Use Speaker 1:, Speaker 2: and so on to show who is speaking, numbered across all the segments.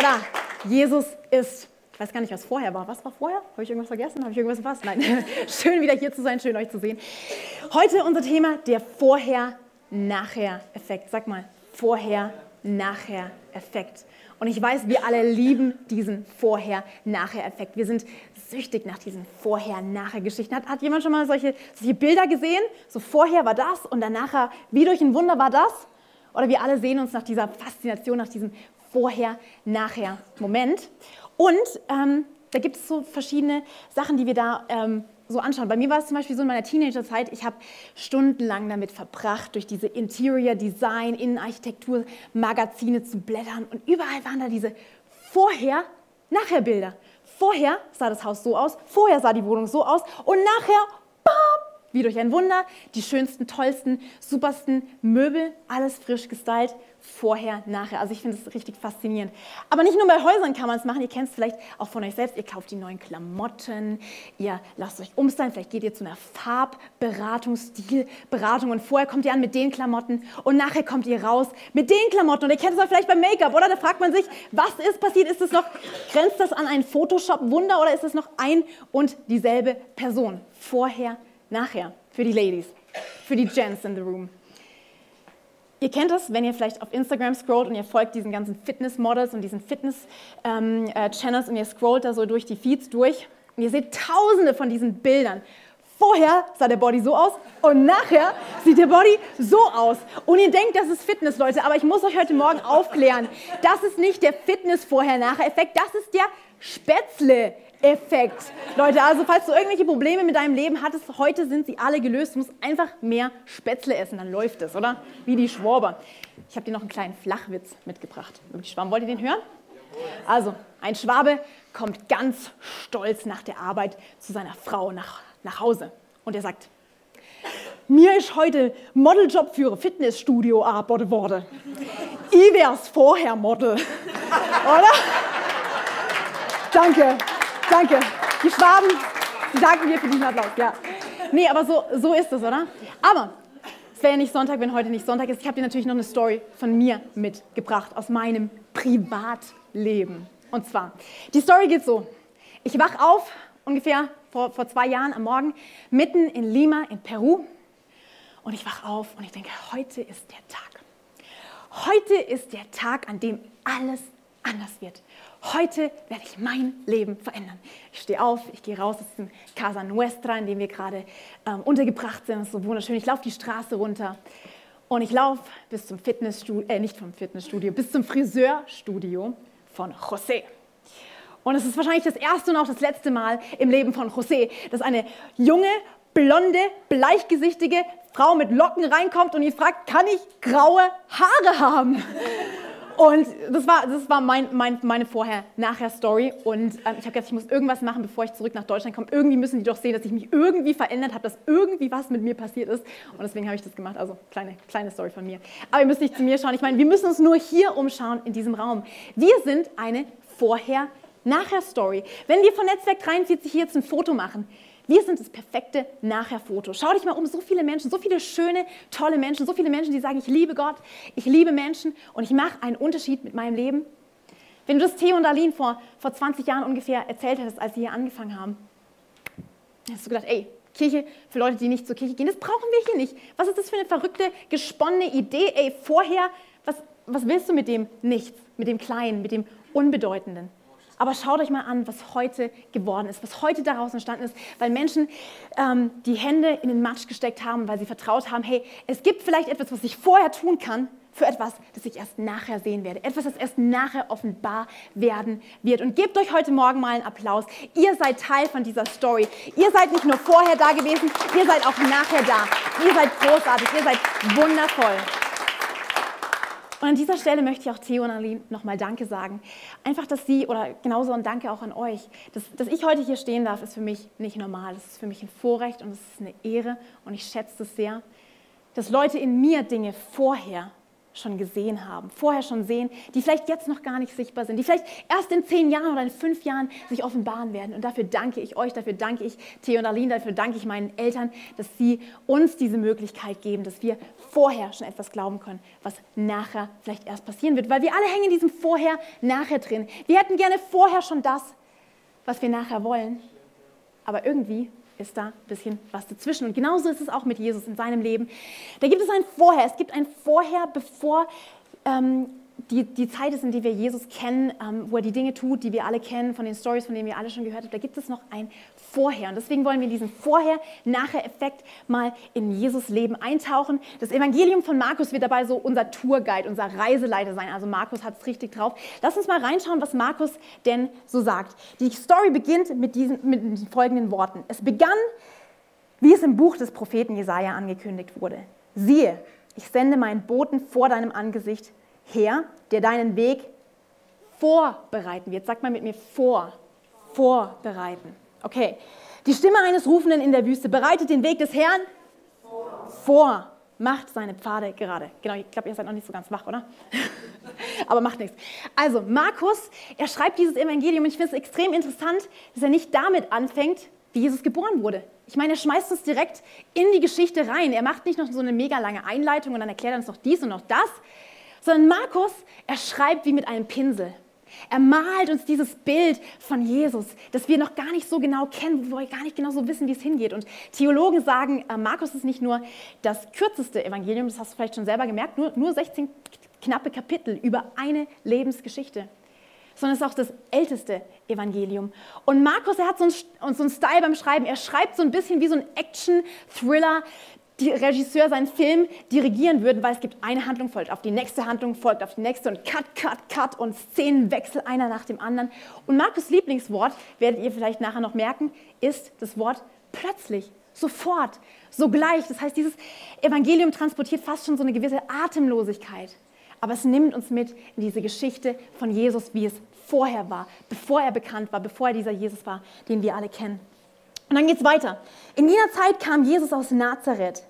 Speaker 1: oder? Jesus ist. Ich weiß gar nicht, was vorher war. Was war vorher? Habe ich irgendwas vergessen? Habe ich irgendwas verpasst? Nein. schön wieder hier zu sein, schön euch zu sehen. Heute unser Thema, der Vorher-Nachher-Effekt. Sag mal, Vorher-Nachher-Effekt. Und ich weiß, wir alle lieben diesen Vorher-Nachher-Effekt. Wir sind süchtig nach diesen Vorher-Nachher-Geschichten. Hat, hat jemand schon mal solche, solche Bilder gesehen? So vorher war das und dann nachher, wie durch ein Wunder war das? Oder wir alle sehen uns nach dieser Faszination, nach diesem Vorher-Nachher-Moment. Und ähm, da gibt es so verschiedene Sachen, die wir da ähm, so anschauen. Bei mir war es zum Beispiel so in meiner Teenagerzeit, ich habe stundenlang damit verbracht, durch diese Interior Design, Innenarchitektur Magazine zu blättern und überall waren da diese Vorher-Nachher-Bilder. Vorher sah das Haus so aus, vorher sah die Wohnung so aus und nachher, bam, wie durch ein Wunder, die schönsten, tollsten, supersten Möbel, alles frisch gestylt, vorher, nachher. Also ich finde es richtig faszinierend. Aber nicht nur bei Häusern kann man es machen, ihr kennt es vielleicht auch von euch selbst, ihr kauft die neuen Klamotten, ihr lasst euch umstylen, vielleicht geht ihr zu einer Farbberatung, Stilberatung und vorher kommt ihr an mit den Klamotten und nachher kommt ihr raus mit den Klamotten und ihr kennt es vielleicht beim Make-up, oder? Da fragt man sich, was ist passiert? Ist es noch, grenzt das an ein Photoshop-Wunder oder ist es noch ein und dieselbe Person? Vorher, nachher, für die Ladies, für die Gents in the room. Ihr kennt das, wenn ihr vielleicht auf Instagram scrollt und ihr folgt diesen ganzen Fitness-Models und diesen Fitness-Channels und ihr scrollt da so durch die Feeds durch und ihr seht tausende von diesen Bildern. Vorher sah der Body so aus und nachher sieht der Body so aus. Und ihr denkt, das ist Fitness, Leute, aber ich muss euch heute Morgen aufklären, das ist nicht der Fitness-Vorher-Nachher-Effekt, das ist der Spätzle Effekt. Leute, also falls du irgendwelche Probleme mit deinem Leben hattest, heute sind sie alle gelöst. Du musst einfach mehr Spätzle essen, dann läuft es, oder? Wie die Schwaber. Ich habe dir noch einen kleinen Flachwitz mitgebracht. Über die Schwaben, wollt ihr den hören? Also, ein Schwabe kommt ganz stolz nach der Arbeit zu seiner Frau nach, nach Hause. Und er sagt, mir ist heute Modeljob für Fitnessstudio angeboten worden. Ich wär's vorher Model. Oder? Danke. Danke. Die Schwaben, die danken dir für diesen Applaus. Ja. Nee, aber so, so ist es, oder? Aber es wäre ja nicht Sonntag, wenn heute nicht Sonntag ist. Ich habe dir natürlich noch eine Story von mir mitgebracht, aus meinem Privatleben. Und zwar, die Story geht so. Ich wach auf, ungefähr vor, vor zwei Jahren am Morgen, mitten in Lima in Peru. Und ich wach auf und ich denke, heute ist der Tag. Heute ist der Tag, an dem alles anders wird. Heute werde ich mein Leben verändern. Ich stehe auf, ich gehe raus aus dem Casa Nuestra, in dem wir gerade ähm, untergebracht sind. Das ist so wunderschön. Ich laufe die Straße runter und ich laufe bis zum Fitnessstudio, äh, nicht vom Fitnessstudio, bis zum Friseurstudio von José. Und es ist wahrscheinlich das erste und auch das letzte Mal im Leben von José, dass eine junge, blonde, bleichgesichtige Frau mit Locken reinkommt und ihn fragt, kann ich graue Haare haben? Und das war, das war mein, mein, meine Vorher-Nachher-Story. Und ähm, ich habe gedacht, ich muss irgendwas machen, bevor ich zurück nach Deutschland komme. Irgendwie müssen die doch sehen, dass ich mich irgendwie verändert habe, dass irgendwie was mit mir passiert ist. Und deswegen habe ich das gemacht. Also kleine, kleine Story von mir. Aber ihr müsst nicht zu mir schauen. Ich meine, wir müssen uns nur hier umschauen in diesem Raum. Wir sind eine Vorher-Nachher-Story. Wenn wir von Netzwerk 43 hier jetzt ein Foto machen, wir sind das perfekte Nachher-Foto. Schau dich mal um, so viele Menschen, so viele schöne, tolle Menschen, so viele Menschen, die sagen, ich liebe Gott, ich liebe Menschen und ich mache einen Unterschied mit meinem Leben. Wenn du das Theo und Aline vor, vor 20 Jahren ungefähr erzählt hättest, als sie hier angefangen haben, hast du gedacht, ey, Kirche für Leute, die nicht zur Kirche gehen, das brauchen wir hier nicht. Was ist das für eine verrückte, gesponnene Idee? Ey, vorher, was, was willst du mit dem Nichts, mit dem Kleinen, mit dem Unbedeutenden? Aber schaut euch mal an, was heute geworden ist, was heute daraus entstanden ist, weil Menschen ähm, die Hände in den Matsch gesteckt haben, weil sie vertraut haben, hey, es gibt vielleicht etwas, was ich vorher tun kann, für etwas, das ich erst nachher sehen werde. Etwas, das erst nachher offenbar werden wird. Und gebt euch heute Morgen mal einen Applaus. Ihr seid Teil von dieser Story. Ihr seid nicht nur vorher da gewesen, ihr seid auch nachher da. Ihr seid großartig, ihr seid wundervoll. Und an dieser Stelle möchte ich auch Theo und Aline nochmal Danke sagen. Einfach, dass Sie, oder genauso ein Danke auch an euch, dass, dass ich heute hier stehen darf, ist für mich nicht normal. Das ist für mich ein Vorrecht und es ist eine Ehre und ich schätze es sehr, dass Leute in mir Dinge vorher schon gesehen haben, vorher schon sehen, die vielleicht jetzt noch gar nicht sichtbar sind, die vielleicht erst in zehn Jahren oder in fünf Jahren sich offenbaren werden. Und dafür danke ich euch, dafür danke ich Theo und Aline, dafür danke ich meinen Eltern, dass sie uns diese Möglichkeit geben, dass wir vorher schon etwas glauben können, was nachher vielleicht erst passieren wird. Weil wir alle hängen in diesem Vorher-Nachher drin. Wir hätten gerne vorher schon das, was wir nachher wollen. Aber irgendwie ist da ein bisschen was dazwischen. Und genauso ist es auch mit Jesus in seinem Leben. Da gibt es ein Vorher. Es gibt ein Vorher, bevor ähm, die, die Zeit ist, in der wir Jesus kennen, ähm, wo er die Dinge tut, die wir alle kennen, von den Stories, von denen wir alle schon gehört haben, da gibt es noch ein Vorher. Und deswegen wollen wir in diesen Vorher-Nachher-Effekt mal in Jesus Leben eintauchen. Das Evangelium von Markus wird dabei so unser Tourguide, unser Reiseleiter sein. Also Markus hat es richtig drauf. Lass uns mal reinschauen, was Markus denn so sagt. Die Story beginnt mit, diesen, mit den folgenden Worten. Es begann, wie es im Buch des Propheten Jesaja angekündigt wurde. Siehe, ich sende meinen Boten vor deinem Angesicht her, der deinen Weg vorbereiten wird. Sag mal mit mir vor, vorbereiten. Okay. Die Stimme eines Rufenden in der Wüste bereitet den Weg des Herrn vor. vor. Macht seine Pfade gerade. Genau, ich glaube, ihr seid noch nicht so ganz wach, oder? Aber macht nichts. Also, Markus, er schreibt dieses Evangelium und ich finde es extrem interessant, dass er nicht damit anfängt, wie Jesus geboren wurde. Ich meine, er schmeißt uns direkt in die Geschichte rein. Er macht nicht noch so eine mega lange Einleitung und dann erklärt er uns noch dies und noch das, sondern Markus, er schreibt wie mit einem Pinsel. Er malt uns dieses Bild von Jesus, das wir noch gar nicht so genau kennen, wo wir gar nicht genau so wissen, wie es hingeht. Und Theologen sagen, äh, Markus ist nicht nur das kürzeste Evangelium, das hast du vielleicht schon selber gemerkt, nur, nur 16 knappe Kapitel über eine Lebensgeschichte, sondern es ist auch das älteste Evangelium. Und Markus, er hat so einen, so einen Style beim Schreiben, er schreibt so ein bisschen wie so ein Action-Thriller, die Regisseur seinen Film dirigieren würden, weil es gibt eine Handlung, folgt auf die nächste Handlung, folgt auf die nächste und Cut, Cut, Cut und Szenenwechsel einer nach dem anderen. Und Markus Lieblingswort, werdet ihr vielleicht nachher noch merken, ist das Wort plötzlich, sofort, sogleich. Das heißt, dieses Evangelium transportiert fast schon so eine gewisse Atemlosigkeit. Aber es nimmt uns mit in diese Geschichte von Jesus, wie es vorher war, bevor er bekannt war, bevor er dieser Jesus war, den wir alle kennen. Und dann geht es weiter. In jener Zeit kam Jesus aus Nazareth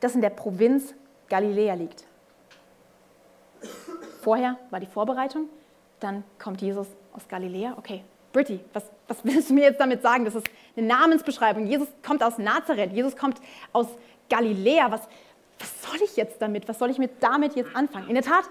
Speaker 1: das in der Provinz Galiläa liegt. Vorher war die Vorbereitung, dann kommt Jesus aus Galiläa. Okay, Britti, was, was willst du mir jetzt damit sagen? Das ist eine Namensbeschreibung. Jesus kommt aus Nazareth, Jesus kommt aus Galiläa. Was, was soll ich jetzt damit? Was soll ich mit damit jetzt anfangen? In der Tat,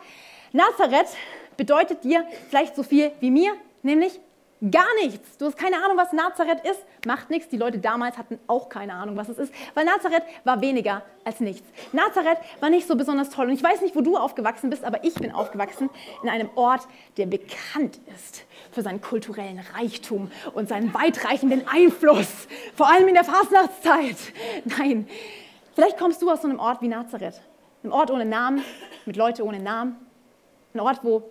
Speaker 1: Nazareth bedeutet dir vielleicht so viel wie mir, nämlich Gar nichts. Du hast keine Ahnung, was Nazareth ist. Macht nichts. Die Leute damals hatten auch keine Ahnung, was es ist, weil Nazareth war weniger als nichts. Nazareth war nicht so besonders toll. Und ich weiß nicht, wo du aufgewachsen bist, aber ich bin aufgewachsen in einem Ort, der bekannt ist für seinen kulturellen Reichtum und seinen weitreichenden Einfluss, vor allem in der Fastnachtszeit. Nein, vielleicht kommst du aus so einem Ort wie Nazareth. Ein Ort ohne Namen, mit Leuten ohne Namen. Ein Ort, wo,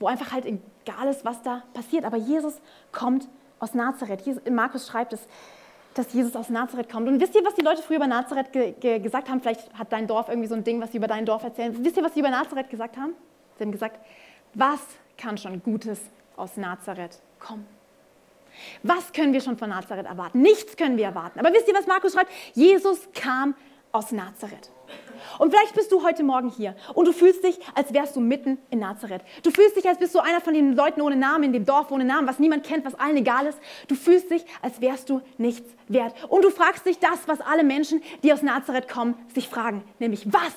Speaker 1: wo einfach halt egal ist, was da passiert. Aber Jesus kommt aus Nazareth. Markus schreibt es, dass Jesus aus Nazareth kommt. Und wisst ihr, was die Leute früher über Nazareth ge ge gesagt haben? Vielleicht hat dein Dorf irgendwie so ein Ding, was sie über dein Dorf erzählen. Wisst ihr, was sie über Nazareth gesagt haben? Sie haben gesagt, was kann schon Gutes aus Nazareth kommen? Was können wir schon von Nazareth erwarten? Nichts können wir erwarten. Aber wisst ihr, was Markus schreibt? Jesus kam aus Nazareth. Und vielleicht bist du heute Morgen hier und du fühlst dich, als wärst du mitten in Nazareth. Du fühlst dich, als bist du einer von den Leuten ohne Namen in dem Dorf ohne Namen, was niemand kennt, was allen egal ist. Du fühlst dich, als wärst du nichts wert. Und du fragst dich das, was alle Menschen, die aus Nazareth kommen, sich fragen, nämlich was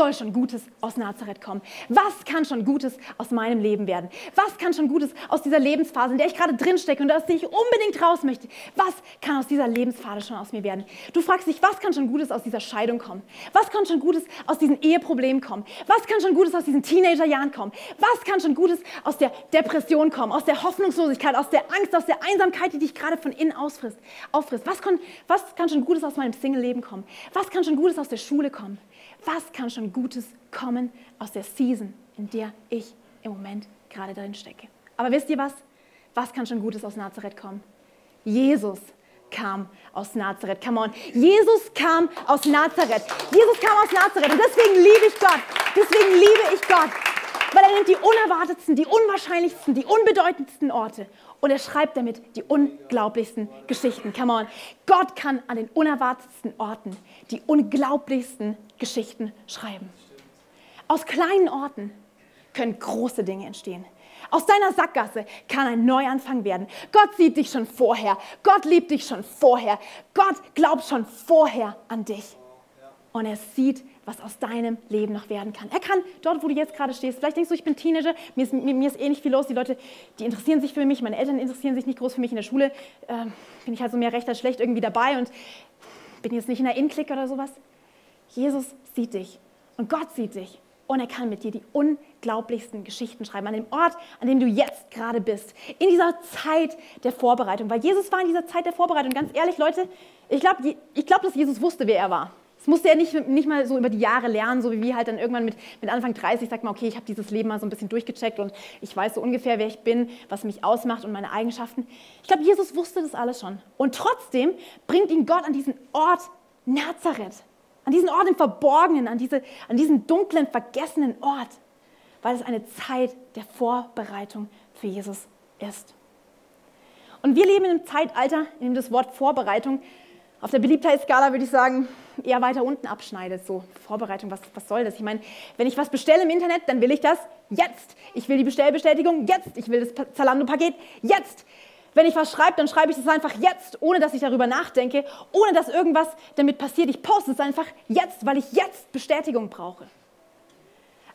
Speaker 1: soll schon Gutes aus Nazareth kommen? Was kann schon Gutes aus meinem Leben werden? Was kann schon Gutes aus dieser Lebensphase, in der ich gerade drinstecke und aus der ich unbedingt raus möchte? Was kann aus dieser Lebensphase schon aus mir werden? Du fragst dich, was kann schon Gutes aus dieser Scheidung kommen? Was kann schon Gutes aus diesen Eheproblemen kommen? Was kann schon Gutes aus diesen Teenagerjahren kommen? Was kann schon Gutes aus der Depression kommen, aus der Hoffnungslosigkeit, aus der Angst, aus der Einsamkeit, die dich gerade von innen ausfrisst, auffrisst? Was kann, was kann schon Gutes aus meinem Single-Leben kommen? Was kann schon Gutes aus der Schule kommen? Was kann schon Gutes kommen aus der Season, in der ich im Moment gerade drin stecke. Aber wisst ihr was? Was kann schon Gutes aus Nazareth kommen? Jesus kam aus Nazareth. Come on. Jesus kam aus Nazareth. Jesus kam aus Nazareth. Und deswegen liebe ich Gott. Deswegen liebe ich Gott. Weil er nimmt die unerwartetsten, die unwahrscheinlichsten, die unbedeutendsten Orte und er schreibt damit die unglaublichsten Geschichten. Come on. Gott kann an den unerwartetsten Orten die unglaublichsten Geschichten schreiben. Aus kleinen Orten können große Dinge entstehen. Aus deiner Sackgasse kann ein Neuanfang werden. Gott sieht dich schon vorher. Gott liebt dich schon vorher. Gott glaubt schon vorher an dich. Und er sieht, was aus deinem Leben noch werden kann. Er kann dort, wo du jetzt gerade stehst, vielleicht denkst du, ich bin Teenager, mir ist, mir, mir ist eh nicht viel los. Die Leute, die interessieren sich für mich, meine Eltern interessieren sich nicht groß für mich in der Schule. Äh, bin ich halt so mehr recht als schlecht irgendwie dabei und bin jetzt nicht in der In-Click oder sowas. Jesus sieht dich und Gott sieht dich und er kann mit dir die unglaublichsten Geschichten schreiben, an dem Ort, an dem du jetzt gerade bist, in dieser Zeit der Vorbereitung. Weil Jesus war in dieser Zeit der Vorbereitung. Ganz ehrlich, Leute, ich glaube, ich glaub, dass Jesus wusste, wer er war. Das musste er nicht, nicht mal so über die Jahre lernen, so wie wir halt dann irgendwann mit, mit Anfang 30 sagt man, okay, ich habe dieses Leben mal so ein bisschen durchgecheckt und ich weiß so ungefähr, wer ich bin, was mich ausmacht und meine Eigenschaften. Ich glaube, Jesus wusste das alles schon. Und trotzdem bringt ihn Gott an diesen Ort Nazareth, an diesen Ort im Verborgenen, an, diese, an diesen dunklen, vergessenen Ort, weil es eine Zeit der Vorbereitung für Jesus ist. Und wir leben in einem Zeitalter, in dem das Wort Vorbereitung auf der Beliebtheitsskala würde ich sagen, eher weiter unten abschneidet. So, Vorbereitung, was, was soll das? Ich meine, wenn ich was bestelle im Internet, dann will ich das jetzt. Ich will die Bestellbestätigung jetzt. Ich will das Zalando-Paket jetzt. Wenn ich was schreibe, dann schreibe ich es einfach jetzt, ohne dass ich darüber nachdenke, ohne dass irgendwas damit passiert. Ich poste es einfach jetzt, weil ich jetzt Bestätigung brauche.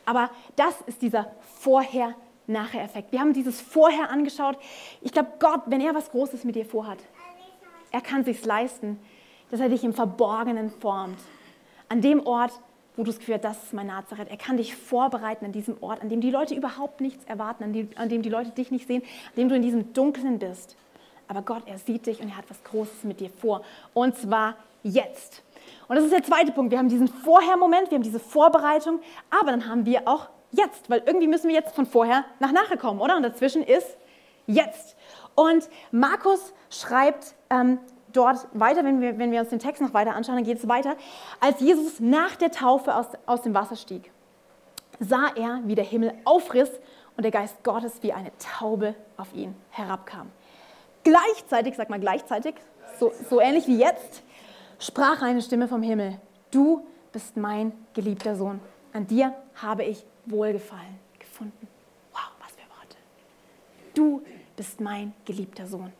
Speaker 1: Aber das ist dieser Vorher-Nachher-Effekt. Wir haben dieses Vorher angeschaut. Ich glaube, Gott, wenn er was Großes mit dir vorhat, er kann sich leisten, dass er dich im Verborgenen formt. An dem Ort, wo du es Gefühl hast, das ist mein Nazareth. Er kann dich vorbereiten an diesem Ort, an dem die Leute überhaupt nichts erwarten, an dem, an dem die Leute dich nicht sehen, an dem du in diesem Dunklen bist. Aber Gott, er sieht dich und er hat was Großes mit dir vor. Und zwar jetzt. Und das ist der zweite Punkt. Wir haben diesen Vorher-Moment, wir haben diese Vorbereitung, aber dann haben wir auch jetzt, weil irgendwie müssen wir jetzt von vorher nach nachher kommen, oder? Und dazwischen ist jetzt. Und Markus schreibt ähm, dort weiter, wenn wir, wenn wir uns den Text noch weiter anschauen, dann geht es weiter. Als Jesus nach der Taufe aus, aus dem Wasser stieg, sah er, wie der Himmel aufriss und der Geist Gottes wie eine Taube auf ihn herabkam. Gleichzeitig, sag mal gleichzeitig, so, so ähnlich wie jetzt, sprach eine Stimme vom Himmel, du bist mein geliebter Sohn, an dir habe ich Wohlgefallen gefunden. Wow, was für Worte. Du bist mein geliebter Sohn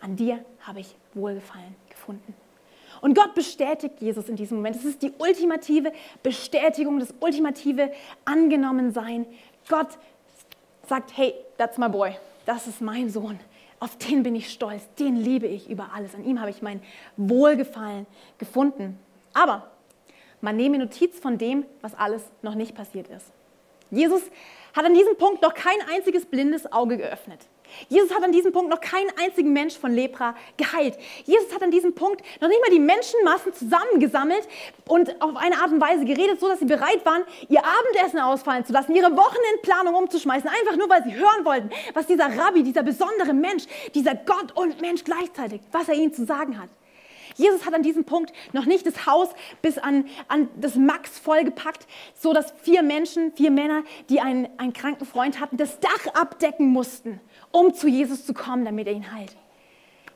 Speaker 1: an dir habe ich Wohlgefallen gefunden. Und Gott bestätigt Jesus in diesem Moment. Es ist die ultimative Bestätigung, das ultimative Angenommensein. Gott sagt, hey, that's my boy, das ist mein Sohn. Auf den bin ich stolz, den liebe ich über alles. An ihm habe ich mein Wohlgefallen gefunden. Aber man nehme Notiz von dem, was alles noch nicht passiert ist. Jesus hat an diesem Punkt noch kein einziges blindes Auge geöffnet. Jesus hat an diesem Punkt noch keinen einzigen Mensch von Lepra geheilt. Jesus hat an diesem Punkt noch nicht mal die Menschenmassen zusammengesammelt und auf eine Art und Weise geredet, so dass sie bereit waren, ihr Abendessen ausfallen zu lassen, ihre Wochenendplanung umzuschmeißen, einfach nur weil sie hören wollten, was dieser Rabbi, dieser besondere Mensch, dieser Gott und Mensch gleichzeitig, was er ihnen zu sagen hat. Jesus hat an diesem Punkt noch nicht das Haus bis an, an das Max vollgepackt, so dass vier Menschen, vier Männer, die einen, einen kranken Freund hatten, das Dach abdecken mussten, um zu Jesus zu kommen, damit er ihn heilt.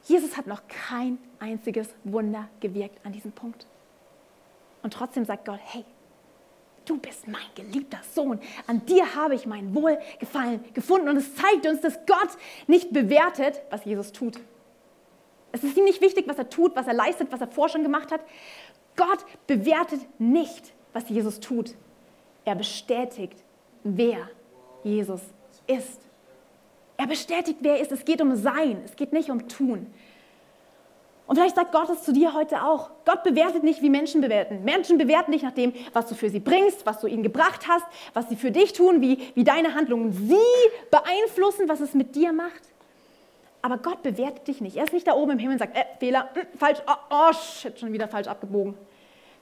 Speaker 1: Jesus hat noch kein einziges Wunder gewirkt an diesem Punkt. Und trotzdem sagt Gott, hey, du bist mein geliebter Sohn. An dir habe ich mein Wohlgefallen gefunden. Und es zeigt uns, dass Gott nicht bewertet, was Jesus tut. Es ist ihm nicht wichtig, was er tut, was er leistet, was er vorher schon gemacht hat. Gott bewertet nicht, was Jesus tut. Er bestätigt, wer Jesus ist. Er bestätigt, wer er ist. Es geht um Sein, es geht nicht um Tun. Und vielleicht sagt Gott es zu dir heute auch. Gott bewertet nicht, wie Menschen bewerten. Menschen bewerten dich nach dem, was du für sie bringst, was du ihnen gebracht hast, was sie für dich tun, wie, wie deine Handlungen sie beeinflussen, was es mit dir macht. Aber Gott bewertet dich nicht. Er ist nicht da oben im Himmel und sagt, äh, Fehler, mh, hm, falsch, oh, oh, shit, schon wieder falsch abgebogen.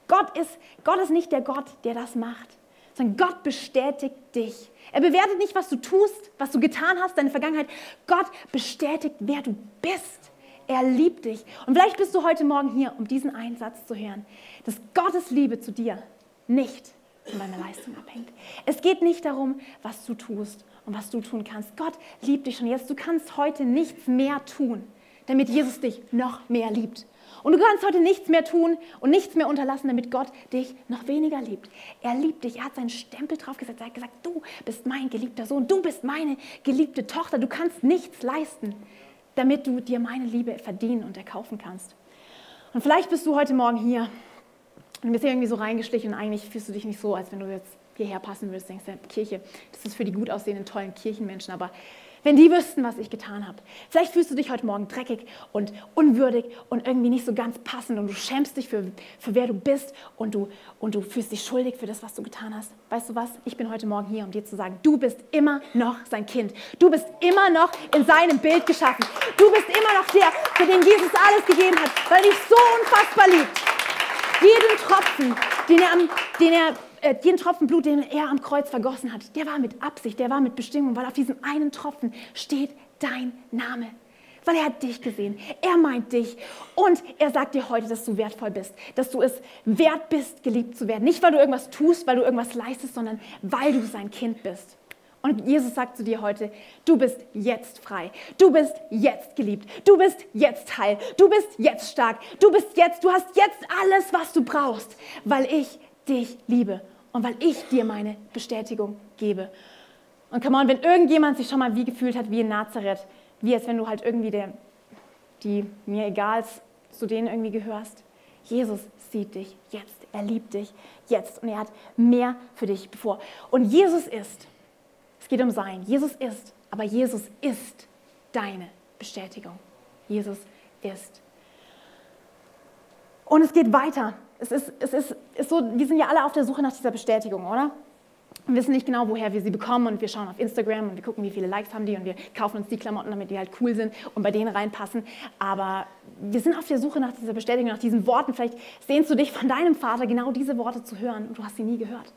Speaker 1: Gott ist, Gott ist nicht der Gott, der das macht, sondern Gott bestätigt dich. Er bewertet nicht, was du tust, was du getan hast, deine Vergangenheit. Gott bestätigt, wer du bist. Er liebt dich. Und vielleicht bist du heute Morgen hier, um diesen einen Satz zu hören, dass Gottes Liebe zu dir nicht von deiner Leistung abhängt. Es geht nicht darum, was du tust und was du tun kannst. Gott liebt dich schon jetzt. Du kannst heute nichts mehr tun, damit Jesus dich noch mehr liebt. Und du kannst heute nichts mehr tun und nichts mehr unterlassen, damit Gott dich noch weniger liebt. Er liebt dich. Er hat seinen Stempel draufgesetzt. Er hat gesagt, du bist mein geliebter Sohn. Du bist meine geliebte Tochter. Du kannst nichts leisten, damit du dir meine Liebe verdienen und erkaufen kannst. Und vielleicht bist du heute Morgen hier und bist irgendwie so reingeschlichen und eigentlich fühlst du dich nicht so, als wenn du jetzt hierher passen würdest. Denkst du, Kirche, das ist für die gut aussehenden, tollen Kirchenmenschen, aber wenn die wüssten, was ich getan habe. Vielleicht fühlst du dich heute Morgen dreckig und unwürdig und irgendwie nicht so ganz passend und du schämst dich für, für wer du bist und du, und du fühlst dich schuldig für das, was du getan hast. Weißt du was? Ich bin heute Morgen hier, um dir zu sagen, du bist immer noch sein Kind. Du bist immer noch in seinem Bild geschaffen. Du bist immer noch der, für den Jesus alles gegeben hat, weil dich so unfassbar liebt. Jeden Tropfen, den er, den er äh, jeden Tropfen Blut, den er am Kreuz vergossen hat, der war mit Absicht, der war mit Bestimmung, weil auf diesem einen Tropfen steht dein Name. Weil er hat dich gesehen, er meint dich und er sagt dir heute, dass du wertvoll bist, dass du es wert bist, geliebt zu werden. Nicht, weil du irgendwas tust, weil du irgendwas leistest, sondern weil du sein Kind bist. Und Jesus sagt zu dir heute, du bist jetzt frei, du bist jetzt geliebt, du bist jetzt heil, du bist jetzt stark, du bist jetzt, du hast jetzt alles, was du brauchst, weil ich dich liebe und weil ich dir meine Bestätigung gebe. Und come on, wenn irgendjemand sich schon mal wie gefühlt hat wie in Nazareth, wie als wenn du halt irgendwie der, die mir egal zu denen irgendwie gehörst, Jesus sieht dich jetzt, er liebt dich jetzt und er hat mehr für dich bevor. Und Jesus ist, es geht um sein, Jesus ist, aber Jesus ist deine Bestätigung. Jesus ist. Und es geht weiter es ist, es ist, ist so, wir sind ja alle auf der Suche nach dieser Bestätigung, oder? Wir wissen nicht genau, woher wir sie bekommen und wir schauen auf Instagram und wir gucken, wie viele Likes haben die und wir kaufen uns die Klamotten, damit die halt cool sind und bei denen reinpassen. Aber wir sind auf der Suche nach dieser Bestätigung, nach diesen Worten. Vielleicht sehnst du dich von deinem Vater, genau diese Worte zu hören und du hast sie nie gehört.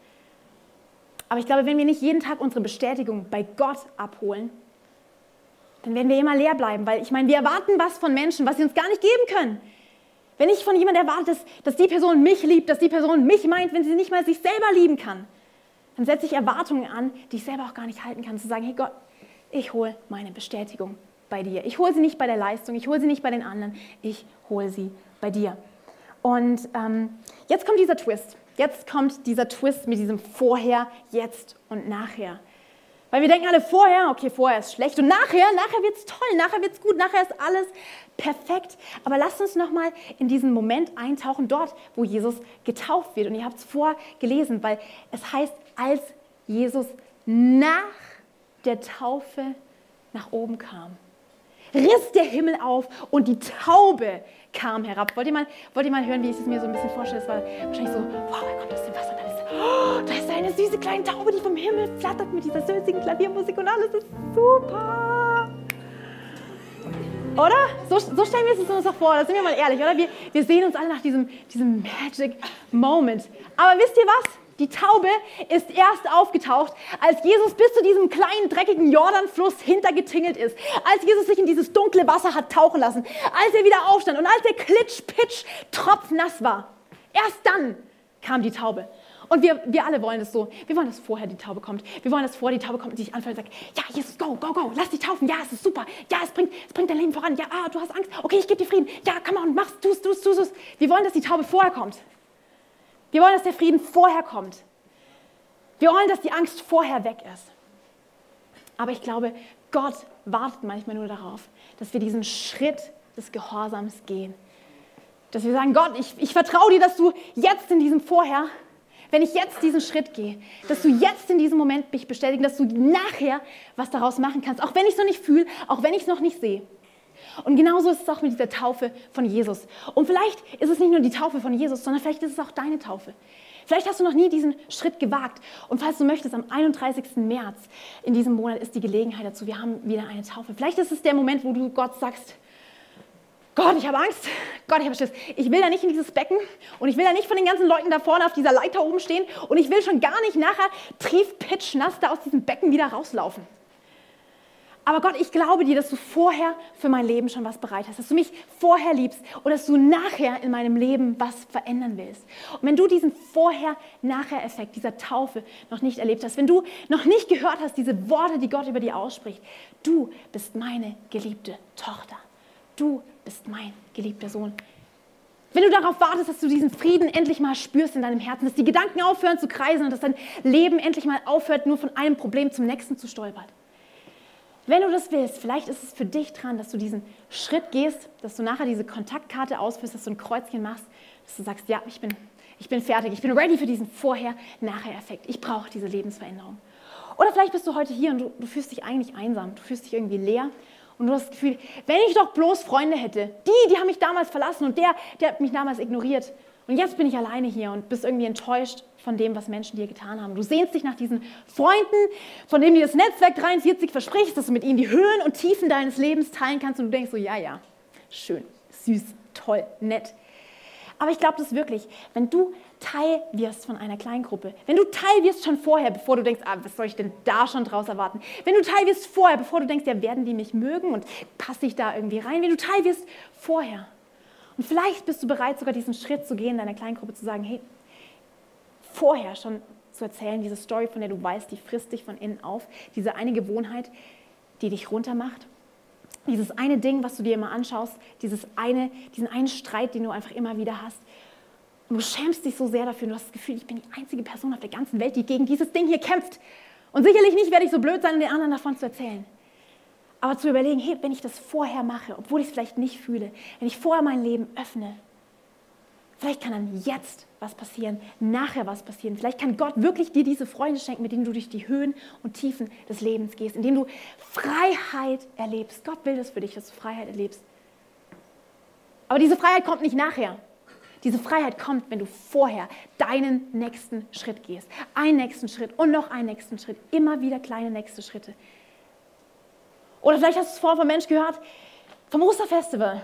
Speaker 1: Aber ich glaube, wenn wir nicht jeden Tag unsere Bestätigung bei Gott abholen, dann werden wir immer leer bleiben, weil ich meine, wir erwarten was von Menschen, was sie uns gar nicht geben können. Wenn ich von jemandem erwarte, dass, dass die Person mich liebt, dass die Person mich meint, wenn sie nicht mal sich selber lieben kann, dann setze ich Erwartungen an, die ich selber auch gar nicht halten kann. Zu sagen, hey Gott, ich hole meine Bestätigung bei dir. Ich hole sie nicht bei der Leistung, ich hole sie nicht bei den anderen, ich hole sie bei dir. Und ähm, jetzt kommt dieser Twist. Jetzt kommt dieser Twist mit diesem Vorher, Jetzt und Nachher. Weil wir denken alle vorher, okay, vorher ist schlecht und nachher, nachher wird es toll, nachher wird es gut, nachher ist alles perfekt. Aber lasst uns nochmal in diesen Moment eintauchen, dort, wo Jesus getauft wird. Und ihr habt es vorgelesen, weil es heißt, als Jesus nach der Taufe nach oben kam, riss der Himmel auf und die Taube kam herab. Wollt ihr mal, wollt ihr mal hören, wie ich es mir so ein bisschen vorstelle? Es war wahrscheinlich so, wow, da kommt aus dem Wasser, da ist, oh, da ist eine süße kleine Taube, die vom Himmel flattert mit dieser süßen Klaviermusik und alles ist super. Oder? So, so stellen wir es uns doch vor, da sind wir mal ehrlich, oder? Wir, wir sehen uns alle nach diesem, diesem Magic Moment. Aber wisst ihr was? Die Taube ist erst aufgetaucht, als Jesus bis zu diesem kleinen, dreckigen Jordanfluss hintergetingelt ist. Als Jesus sich in dieses dunkle Wasser hat tauchen lassen. Als er wieder aufstand und als er klitsch, pitsch, tropfnass war. Erst dann kam die Taube. Und wir, wir alle wollen das so. Wir wollen, dass vorher die Taube kommt. Wir wollen, dass vor die Taube kommt und sich anfällt und sagt, ja, Jesus, go, go, go, lass dich taufen. Ja, es ist super. Ja, es bringt, es bringt dein Leben voran. Ja, ah, du hast Angst. Okay, ich gebe dir Frieden. Ja, komm on, mach's, tust, tust, tust, tust. Wir wollen, dass die Taube vorher kommt. Wir wollen, dass der Frieden vorher kommt. Wir wollen, dass die Angst vorher weg ist. Aber ich glaube, Gott wartet manchmal nur darauf, dass wir diesen Schritt des Gehorsams gehen. Dass wir sagen, Gott, ich, ich vertraue dir, dass du jetzt in diesem Vorher, wenn ich jetzt diesen Schritt gehe, dass du jetzt in diesem Moment mich bestätigst, dass du nachher was daraus machen kannst, auch wenn ich es noch nicht fühle, auch wenn ich es noch nicht sehe. Und genauso ist es auch mit dieser Taufe von Jesus. Und vielleicht ist es nicht nur die Taufe von Jesus, sondern vielleicht ist es auch deine Taufe. Vielleicht hast du noch nie diesen Schritt gewagt. Und falls du möchtest, am 31. März in diesem Monat ist die Gelegenheit dazu. Wir haben wieder eine Taufe. Vielleicht ist es der Moment, wo du Gott sagst, Gott, ich habe Angst. Gott, ich habe Schiss. Ich will da nicht in dieses Becken und ich will da nicht von den ganzen Leuten da vorne auf dieser Leiter oben stehen und ich will schon gar nicht nachher triefpitschnass da aus diesem Becken wieder rauslaufen. Aber Gott, ich glaube dir, dass du vorher für mein Leben schon was bereit hast, dass du mich vorher liebst und dass du nachher in meinem Leben was verändern willst. Und wenn du diesen Vorher-Nachher-Effekt dieser Taufe noch nicht erlebt hast, wenn du noch nicht gehört hast, diese Worte, die Gott über dir ausspricht, du bist meine geliebte Tochter, du bist mein geliebter Sohn, Wenn du darauf wartest, dass du diesen Frieden endlich mal spürst in deinem Herzen, dass die Gedanken aufhören zu kreisen und dass dein Leben endlich mal aufhört, nur von einem Problem zum nächsten zu stolpern. Wenn du das willst, vielleicht ist es für dich dran, dass du diesen Schritt gehst, dass du nachher diese Kontaktkarte ausführst, dass du ein Kreuzchen machst, dass du sagst, ja, ich bin, ich bin fertig, ich bin ready für diesen Vorher-Nachher-Effekt. Ich brauche diese Lebensveränderung. Oder vielleicht bist du heute hier und du, du fühlst dich eigentlich einsam, du fühlst dich irgendwie leer und du hast das Gefühl, wenn ich doch bloß Freunde hätte, die, die haben mich damals verlassen und der, der hat mich damals ignoriert. Und jetzt bin ich alleine hier und bist irgendwie enttäuscht von dem, was Menschen dir getan haben. Du sehnst dich nach diesen Freunden, von denen dir das Netzwerk 43 verspricht, dass du mit ihnen die Höhen und Tiefen deines Lebens teilen kannst und du denkst so, ja, ja, schön, süß, toll, nett. Aber ich glaube das wirklich, wenn du Teil wirst von einer Kleingruppe, wenn du Teil wirst schon vorher, bevor du denkst, ah, was soll ich denn da schon draus erwarten, wenn du Teil wirst vorher, bevor du denkst, ja, werden die mich mögen und passe ich da irgendwie rein, wenn du Teil wirst vorher. Und vielleicht bist du bereit, sogar diesen Schritt zu gehen, deiner Kleingruppe zu sagen, hey, vorher schon zu erzählen, diese Story, von der du weißt, die frisst dich von innen auf, diese eine Gewohnheit, die dich runtermacht dieses eine Ding, was du dir immer anschaust, dieses eine, diesen einen Streit, den du einfach immer wieder hast. Du schämst dich so sehr dafür, du hast das Gefühl, ich bin die einzige Person auf der ganzen Welt, die gegen dieses Ding hier kämpft. Und sicherlich nicht werde ich so blöd sein, den anderen davon zu erzählen. Aber zu überlegen, hey, wenn ich das vorher mache, obwohl ich es vielleicht nicht fühle, wenn ich vorher mein Leben öffne, Vielleicht kann dann jetzt was passieren, nachher was passieren. Vielleicht kann Gott wirklich dir diese Freunde schenken, mit denen du durch die Höhen und Tiefen des Lebens gehst, indem du Freiheit erlebst. Gott will das für dich, dass du Freiheit erlebst. Aber diese Freiheit kommt nicht nachher. Diese Freiheit kommt, wenn du vorher deinen nächsten Schritt gehst. Einen nächsten Schritt und noch einen nächsten Schritt. Immer wieder kleine nächste Schritte. Oder vielleicht hast du es vorher vom Mensch gehört, vom Osterfestival.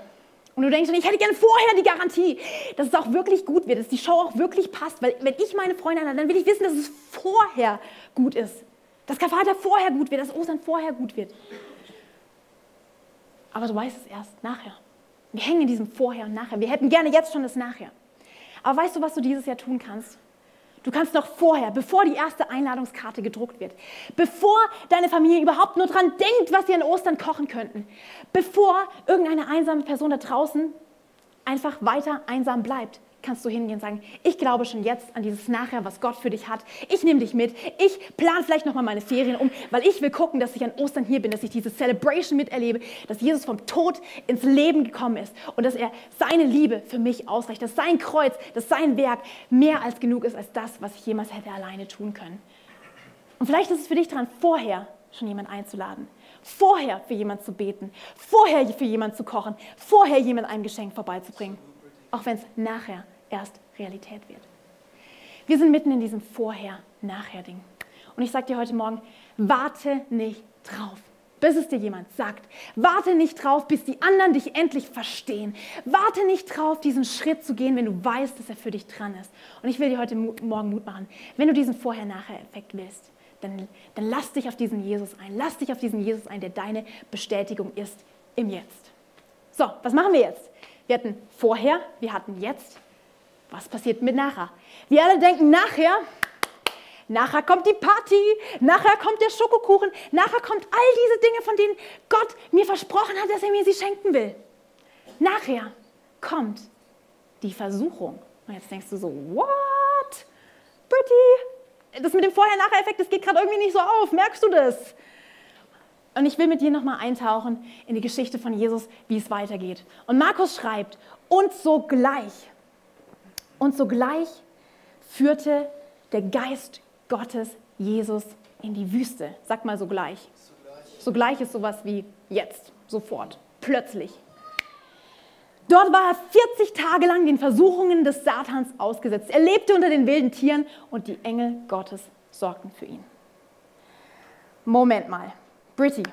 Speaker 1: Und du denkst, ich hätte gerne vorher die Garantie, dass es auch wirklich gut wird, dass die Show auch wirklich passt. Weil wenn ich meine Freunde einlade, dann will ich wissen, dass es vorher gut ist. Dass Karfreitag vorher gut wird, dass Ostern vorher gut wird. Aber du weißt es erst nachher. Wir hängen in diesem Vorher und Nachher. Wir hätten gerne jetzt schon das Nachher. Aber weißt du, was du dieses Jahr tun kannst? Du kannst noch vorher, bevor die erste Einladungskarte gedruckt wird, bevor deine Familie überhaupt nur dran denkt, was sie an Ostern kochen könnten, bevor irgendeine einsame Person da draußen einfach weiter einsam bleibt, kannst du hingehen und sagen, ich glaube schon jetzt an dieses Nachher, was Gott für dich hat. Ich nehme dich mit. Ich plane vielleicht nochmal meine Ferien um, weil ich will gucken, dass ich an Ostern hier bin, dass ich diese Celebration miterlebe, dass Jesus vom Tod ins Leben gekommen ist und dass er seine Liebe für mich ausreicht, dass sein Kreuz, dass sein Werk mehr als genug ist als das, was ich jemals hätte alleine tun können. Und vielleicht ist es für dich dran, vorher schon jemanden einzuladen, vorher für jemanden zu beten, vorher für jemanden zu kochen, vorher jemand ein Geschenk vorbeizubringen, auch wenn es nachher erst Realität wird. Wir sind mitten in diesem Vorher-Nachher-Ding. Und ich sage dir heute Morgen, warte nicht drauf, bis es dir jemand sagt. Warte nicht drauf, bis die anderen dich endlich verstehen. Warte nicht drauf, diesen Schritt zu gehen, wenn du weißt, dass er für dich dran ist. Und ich will dir heute Morgen Mut machen, wenn du diesen Vorher-Nachher-Effekt willst, dann, dann lass dich auf diesen Jesus ein. Lass dich auf diesen Jesus ein, der deine Bestätigung ist im Jetzt. So, was machen wir jetzt? Wir hatten vorher, wir hatten jetzt was passiert mit nachher? Wir alle denken nachher, nachher kommt die Party, nachher kommt der Schokokuchen, nachher kommt all diese Dinge, von denen Gott mir versprochen hat, dass er mir sie schenken will. Nachher kommt die Versuchung. Und jetzt denkst du so, what? Pretty? Das mit dem Vorher-Nachher-Effekt, das geht gerade irgendwie nicht so auf. Merkst du das? Und ich will mit dir nochmal eintauchen in die Geschichte von Jesus, wie es weitergeht. Und Markus schreibt, und sogleich und sogleich führte der Geist Gottes Jesus in die Wüste. Sag mal sogleich. Sogleich, ist sowas wie jetzt, sofort, plötzlich. Dort war er 40 Tage lang den Versuchungen des Satans ausgesetzt. Er lebte unter den wilden Tieren und die Engel Gottes sorgten für ihn. Moment mal, Britty,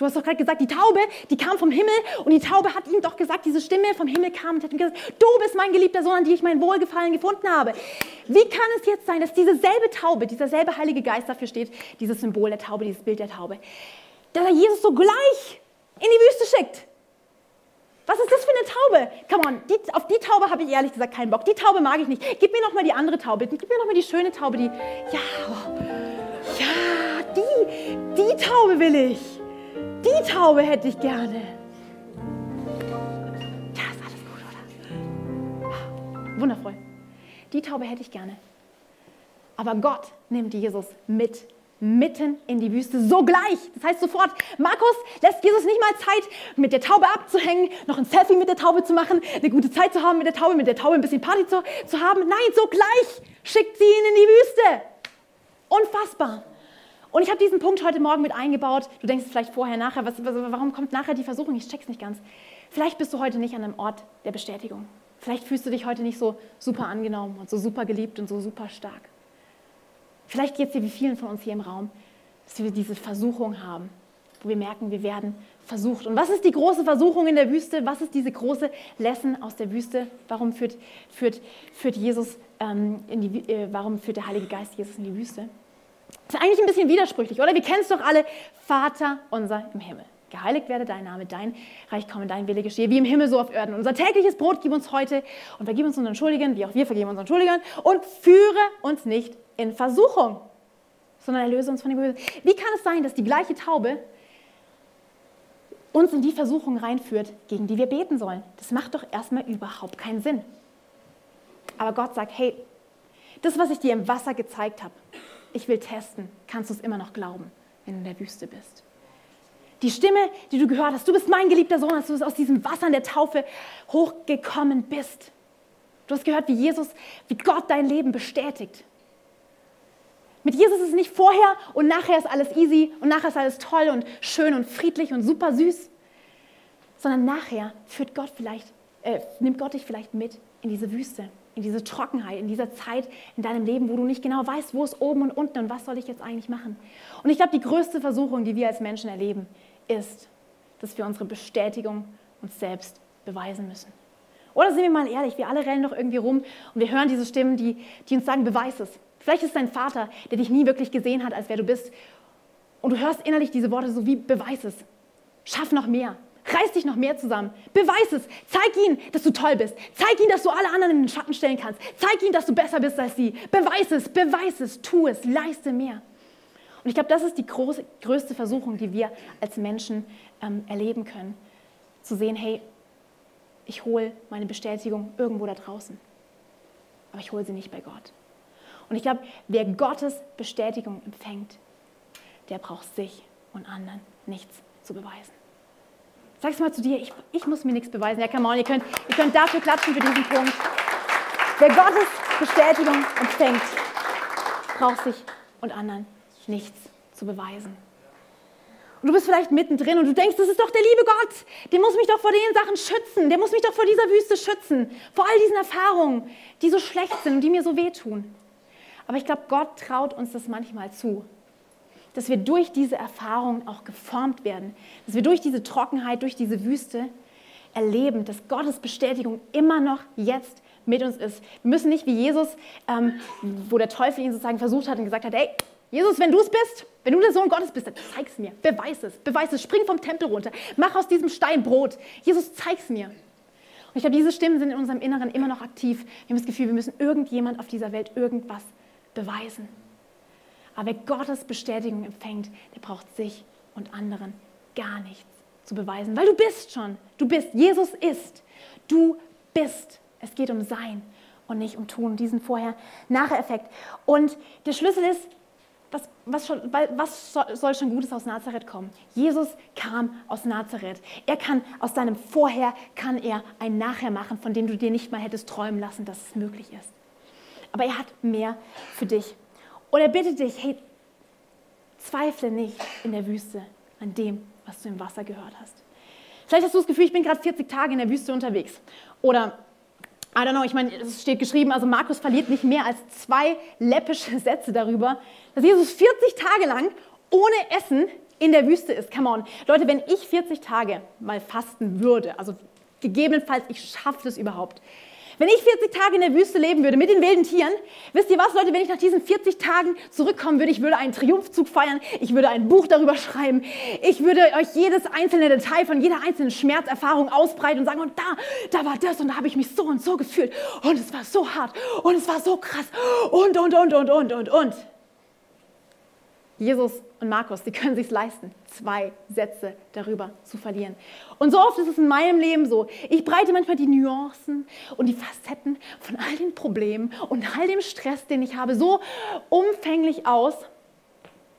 Speaker 1: Du hast doch gerade gesagt, die Taube, die kam vom Himmel und die Taube hat ihm doch gesagt, diese Stimme vom Himmel kam und hat ihm gesagt, du bist mein geliebter Sohn, an die ich mein Wohlgefallen gefunden habe. Wie kann es jetzt sein, dass diese selbe Taube, dieser selbe Heilige Geist dafür steht, dieses Symbol der Taube, dieses Bild der Taube, dass er Jesus so gleich in die Wüste schickt? Was ist das für eine Taube? Come on, die, auf die Taube habe ich ehrlich gesagt keinen Bock. Die Taube mag ich nicht. Gib mir noch mal die andere Taube. Gib mir noch mal die schöne Taube, die. Ja, ja, die, Taube will ich. Die Taube hätte ich gerne. Ja, ist alles gut, oder? wundervoll. Die Taube hätte ich gerne. Aber Gott nimmt Jesus mit mitten in die Wüste sogleich. Das heißt sofort, Markus lässt Jesus nicht mal Zeit, mit der Taube abzuhängen, noch ein Selfie mit der Taube zu machen, eine gute Zeit zu haben mit der Taube, mit der Taube ein bisschen Party zu, zu haben. Nein, sogleich schickt sie ihn in die Wüste. Unfassbar. Und ich habe diesen Punkt heute Morgen mit eingebaut. Du denkst vielleicht vorher, nachher, was, warum kommt nachher die Versuchung? Ich check's nicht ganz. Vielleicht bist du heute nicht an einem Ort der Bestätigung. Vielleicht fühlst du dich heute nicht so super angenommen und so super geliebt und so super stark. Vielleicht geht es dir wie vielen von uns hier im Raum, dass wir diese Versuchung haben, wo wir merken, wir werden versucht. Und was ist die große Versuchung in der Wüste? Was ist diese große Lesson aus der Wüste? Warum führt, führt, führt Jesus ähm, in die, äh, warum führt der Heilige Geist Jesus in die Wüste? Das ist eigentlich ein bisschen widersprüchlich, oder? Wir kennen es doch alle. Vater unser im Himmel. Geheiligt werde dein Name, dein Reich komme, dein Wille geschehe, wie im Himmel so auf Erden. Unser tägliches Brot gib uns heute und vergib uns unseren Schuldigen, wie auch wir vergeben unseren Schuldigern und führe uns nicht in Versuchung, sondern erlöse uns von dem Bösen. Wie kann es sein, dass die gleiche Taube uns in die Versuchung reinführt, gegen die wir beten sollen? Das macht doch erstmal überhaupt keinen Sinn. Aber Gott sagt, hey, das, was ich dir im Wasser gezeigt habe, ich will testen, kannst du es immer noch glauben, wenn du in der Wüste bist. Die Stimme, die du gehört hast, du bist mein geliebter Sohn, als du aus diesem Wasser in der Taufe hochgekommen bist. Du hast gehört, wie Jesus, wie Gott dein Leben bestätigt. Mit Jesus ist es nicht vorher und nachher ist alles easy und nachher ist alles toll und schön und friedlich und super süß, sondern nachher führt Gott vielleicht, äh, nimmt Gott dich vielleicht mit in diese Wüste, in diese Trockenheit, in dieser Zeit in deinem Leben, wo du nicht genau weißt, wo ist oben und unten und was soll ich jetzt eigentlich machen. Und ich glaube, die größte Versuchung, die wir als Menschen erleben, ist, dass wir unsere Bestätigung uns selbst beweisen müssen. Oder sind wir mal ehrlich, wir alle rennen doch irgendwie rum und wir hören diese Stimmen, die, die uns sagen, beweis es. Vielleicht ist dein Vater, der dich nie wirklich gesehen hat, als wer du bist. Und du hörst innerlich diese Worte so wie, beweis es. Schaff noch mehr. Reiß dich noch mehr zusammen. Beweis es. Zeig ihnen, dass du toll bist. Zeig ihnen, dass du alle anderen in den Schatten stellen kannst. Zeig ihnen, dass du besser bist als sie. Beweis es, beweis es, tu es, leiste mehr. Und ich glaube, das ist die große, größte Versuchung, die wir als Menschen ähm, erleben können. Zu sehen, hey, ich hole meine Bestätigung irgendwo da draußen. Aber ich hole sie nicht bei Gott. Und ich glaube, wer Gottes Bestätigung empfängt, der braucht sich und anderen nichts zu beweisen. Sag's mal zu dir, ich, ich muss mir nichts beweisen. Ja, come on, ihr könnt, ihr könnt dafür klatschen für diesen Punkt. Wer Gottes Bestätigung empfängt, braucht sich und anderen nichts zu beweisen. Und du bist vielleicht mittendrin und du denkst, das ist doch der liebe Gott. Der muss mich doch vor den Sachen schützen. Der muss mich doch vor dieser Wüste schützen. Vor all diesen Erfahrungen, die so schlecht sind und die mir so wehtun. Aber ich glaube, Gott traut uns das manchmal zu, dass wir durch diese Erfahrung auch geformt werden, dass wir durch diese Trockenheit, durch diese Wüste erleben, dass Gottes Bestätigung immer noch jetzt mit uns ist. Wir müssen nicht wie Jesus, ähm, wo der Teufel ihn sozusagen versucht hat und gesagt hat, hey, Jesus, wenn du es bist, wenn du der Sohn Gottes bist, dann zeig's mir, beweis es, beweis es, spring vom Tempel runter, mach aus diesem Stein Brot. Jesus, zeig's mir. Und ich glaube, diese Stimmen sind in unserem Inneren immer noch aktiv. Wir haben das Gefühl, wir müssen irgendjemand auf dieser Welt irgendwas beweisen. Aber wer Gottes Bestätigung empfängt, der braucht sich und anderen gar nichts zu beweisen, weil du bist schon. Du bist. Jesus ist. Du bist. Es geht um Sein und nicht um Tun, diesen Vorher-Nachher-Effekt. Und der Schlüssel ist, was, was, schon, was, soll schon Gutes aus Nazareth kommen? Jesus kam aus Nazareth. Er kann aus deinem Vorher, kann er ein Nachher machen, von dem du dir nicht mal hättest träumen lassen, dass es möglich ist. Aber er hat mehr für dich. Und er bittet dich, hey, zweifle nicht in der Wüste an dem, was du im Wasser gehört hast. Vielleicht hast du das Gefühl, ich bin gerade 40 Tage in der Wüste unterwegs. Oder, I don't know, ich meine, es steht geschrieben, also Markus verliert nicht mehr als zwei läppische Sätze darüber, dass Jesus 40 Tage lang ohne Essen in der Wüste ist. Come on. Leute, wenn ich 40 Tage mal fasten würde, also gegebenenfalls ich schaffe das überhaupt, wenn ich 40 Tage in der Wüste leben würde mit den wilden Tieren, wisst ihr was, Leute, wenn ich nach diesen 40 Tagen zurückkommen würde, ich würde einen Triumphzug feiern, ich würde ein Buch darüber schreiben, ich würde euch jedes einzelne Detail von jeder einzelnen Schmerzerfahrung ausbreiten und sagen, und da, da war das und da habe ich mich so und so gefühlt und es war so hart und es war so krass und, und, und, und, und, und, und. Jesus und Markus, die können sich leisten, zwei Sätze darüber zu verlieren. Und so oft ist es in meinem Leben so. Ich breite manchmal die Nuancen und die Facetten von all den Problemen und all dem Stress, den ich habe, so umfänglich aus,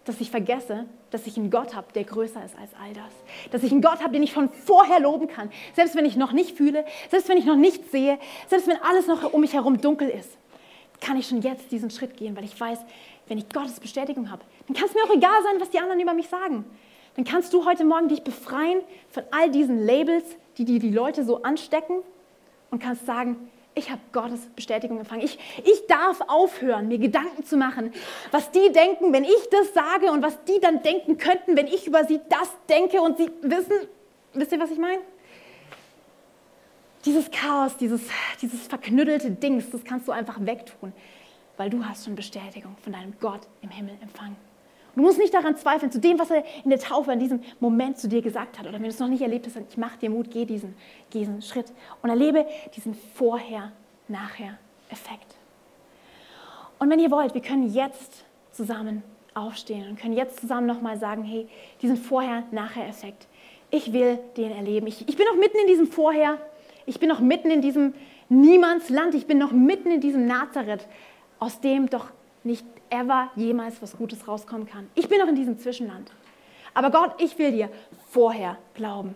Speaker 1: dass ich vergesse, dass ich einen Gott habe, der größer ist als all das. Dass ich einen Gott habe, den ich von vorher loben kann. Selbst wenn ich noch nicht fühle, selbst wenn ich noch nichts sehe, selbst wenn alles noch um mich herum dunkel ist, kann ich schon jetzt diesen Schritt gehen, weil ich weiß, wenn ich Gottes Bestätigung habe, dann kann es mir auch egal sein, was die anderen über mich sagen. Dann kannst du heute Morgen dich befreien von all diesen Labels, die dir die Leute so anstecken und kannst sagen, ich habe Gottes Bestätigung empfangen. Ich, ich darf aufhören, mir Gedanken zu machen, was die denken, wenn ich das sage und was die dann denken könnten, wenn ich über sie das denke und sie wissen, wisst ihr, was ich meine? Dieses Chaos, dieses, dieses verknüttelte Dings, das kannst du einfach wegtun weil du hast schon Bestätigung von deinem Gott im Himmel empfangen. Du musst nicht daran zweifeln, zu dem, was er in der Taufe in diesem Moment zu dir gesagt hat. Oder wenn du es noch nicht erlebt hast, ich mache dir Mut, geh diesen, diesen Schritt und erlebe diesen Vorher-Nachher-Effekt. Und wenn ihr wollt, wir können jetzt zusammen aufstehen und können jetzt zusammen nochmal sagen, hey, diesen Vorher-Nachher-Effekt, ich will den erleben. Ich, ich bin noch mitten in diesem Vorher, ich bin noch mitten in diesem Niemandsland, ich bin noch mitten in diesem Nazareth, aus dem doch nicht ever jemals was Gutes rauskommen kann. Ich bin noch in diesem Zwischenland. Aber Gott, ich will dir vorher glauben.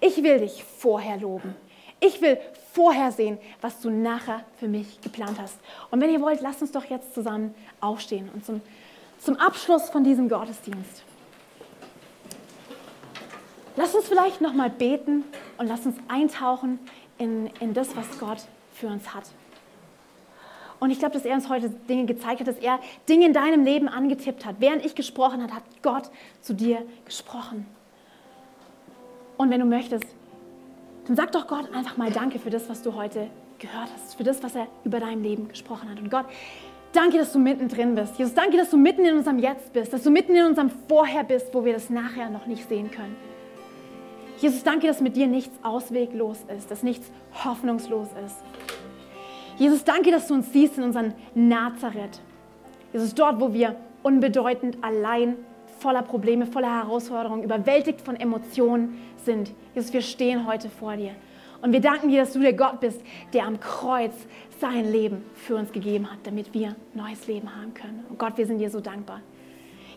Speaker 1: Ich will dich vorher loben. Ich will vorher sehen, was du nachher für mich geplant hast. Und wenn ihr wollt, lasst uns doch jetzt zusammen aufstehen und zum, zum Abschluss von diesem Gottesdienst. Lasst uns vielleicht nochmal beten und lasst uns eintauchen in, in das, was Gott für uns hat. Und ich glaube, dass er uns heute Dinge gezeigt hat, dass er Dinge in deinem Leben angetippt hat. Während ich gesprochen habe, hat Gott zu dir gesprochen. Und wenn du möchtest, dann sag doch Gott einfach mal Danke für das, was du heute gehört hast, für das, was er über dein Leben gesprochen hat. Und Gott, danke, dass du mittendrin bist. Jesus, danke, dass du mitten in unserem Jetzt bist, dass du mitten in unserem Vorher bist, wo wir das nachher noch nicht sehen können. Jesus, danke, dass mit dir nichts ausweglos ist, dass nichts hoffnungslos ist. Jesus, danke, dass du uns siehst in unserem Nazareth. Jesus, dort, wo wir unbedeutend, allein, voller Probleme, voller Herausforderungen, überwältigt von Emotionen sind. Jesus, wir stehen heute vor dir. Und wir danken dir, dass du der Gott bist, der am Kreuz sein Leben für uns gegeben hat, damit wir neues Leben haben können. Und Gott, wir sind dir so dankbar.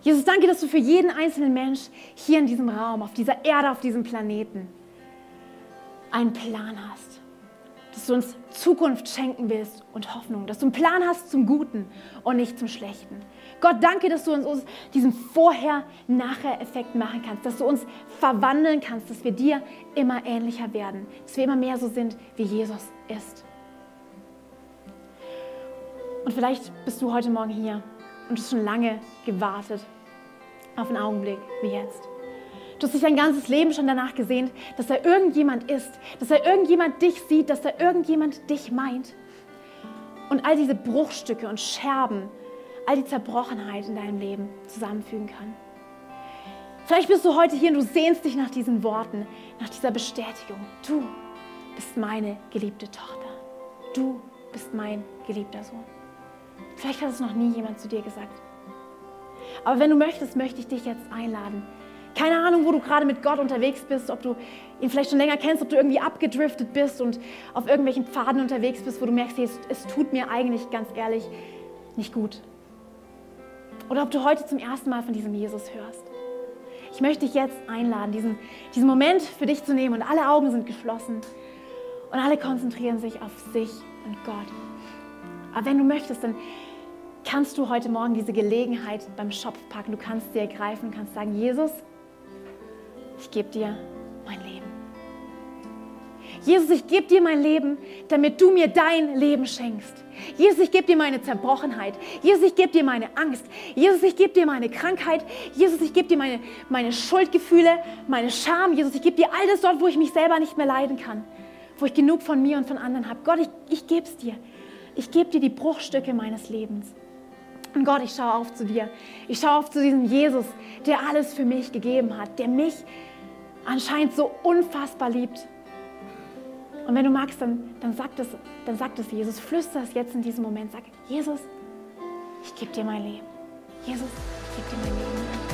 Speaker 1: Jesus, danke, dass du für jeden einzelnen Mensch hier in diesem Raum, auf dieser Erde, auf diesem Planeten einen Plan hast dass du uns Zukunft schenken willst und Hoffnung, dass du einen Plan hast zum Guten und nicht zum Schlechten. Gott, danke, dass du uns diesen Vorher-Nachher-Effekt machen kannst, dass du uns verwandeln kannst, dass wir dir immer ähnlicher werden, dass wir immer mehr so sind, wie Jesus ist. Und vielleicht bist du heute Morgen hier und hast schon lange gewartet auf einen Augenblick wie jetzt. Du hast dich dein ganzes Leben schon danach gesehnt, dass da irgendjemand ist, dass da irgendjemand dich sieht, dass da irgendjemand dich meint. Und all diese Bruchstücke und Scherben, all die Zerbrochenheit in deinem Leben zusammenfügen kann. Vielleicht bist du heute hier und du sehnst dich nach diesen Worten, nach dieser Bestätigung. Du bist meine geliebte Tochter. Du bist mein geliebter Sohn. Vielleicht hat es noch nie jemand zu dir gesagt. Aber wenn du möchtest, möchte ich dich jetzt einladen, keine Ahnung, wo du gerade mit Gott unterwegs bist, ob du ihn vielleicht schon länger kennst, ob du irgendwie abgedriftet bist und auf irgendwelchen Pfaden unterwegs bist, wo du merkst, es, es tut mir eigentlich ganz ehrlich nicht gut. Oder ob du heute zum ersten Mal von diesem Jesus hörst. Ich möchte dich jetzt einladen, diesen, diesen Moment für dich zu nehmen und alle Augen sind geschlossen und alle konzentrieren sich auf sich und Gott. Aber wenn du möchtest, dann kannst du heute Morgen diese Gelegenheit beim Schopf packen. Du kannst sie ergreifen und kannst sagen, Jesus, ich gebe dir mein Leben. Jesus, ich gebe dir mein Leben, damit du mir dein Leben schenkst. Jesus, ich gebe dir meine Zerbrochenheit. Jesus, ich gebe dir meine Angst. Jesus, ich gebe dir meine Krankheit. Jesus, ich gebe dir meine, meine Schuldgefühle, meine Scham. Jesus, ich gebe dir all das dort, wo ich mich selber nicht mehr leiden kann, wo ich genug von mir und von anderen habe. Gott, ich, ich gebe es dir. Ich gebe dir die Bruchstücke meines Lebens. Und Gott, ich schaue auf zu dir. Ich schaue auf zu diesem Jesus, der alles für mich gegeben hat, der mich anscheinend so unfassbar liebt. Und wenn du magst, dann, dann sag das, dann sag das Jesus. Flüster es jetzt in diesem Moment. Sag, Jesus, ich gebe dir mein Leben. Jesus,
Speaker 2: die mein Leben.